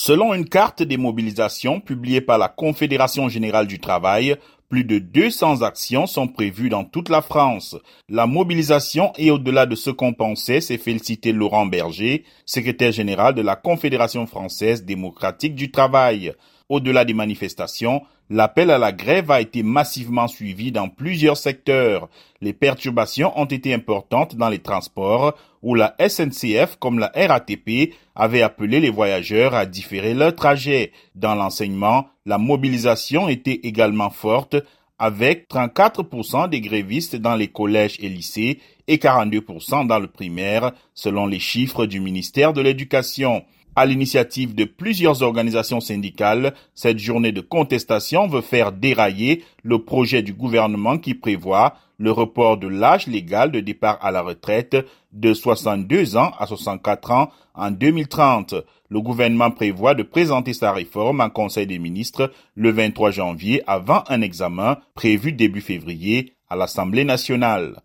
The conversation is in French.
Selon une carte des mobilisations publiée par la Confédération générale du travail, plus de 200 actions sont prévues dans toute la France. La mobilisation est au-delà de ce qu'on pensait, s'est félicité Laurent Berger, secrétaire général de la Confédération française démocratique du travail. Au-delà des manifestations, l'appel à la grève a été massivement suivi dans plusieurs secteurs. Les perturbations ont été importantes dans les transports, où la SNCF comme la RATP avaient appelé les voyageurs à différer leur trajet. Dans l'enseignement, la mobilisation était également forte, avec 34% des grévistes dans les collèges et lycées et 42% dans le primaire, selon les chiffres du ministère de l'Éducation. À l'initiative de plusieurs organisations syndicales, cette journée de contestation veut faire dérailler le projet du gouvernement qui prévoit le report de l'âge légal de départ à la retraite de 62 ans à 64 ans en 2030. Le gouvernement prévoit de présenter sa réforme en Conseil des ministres le 23 janvier avant un examen prévu début février à l'Assemblée nationale.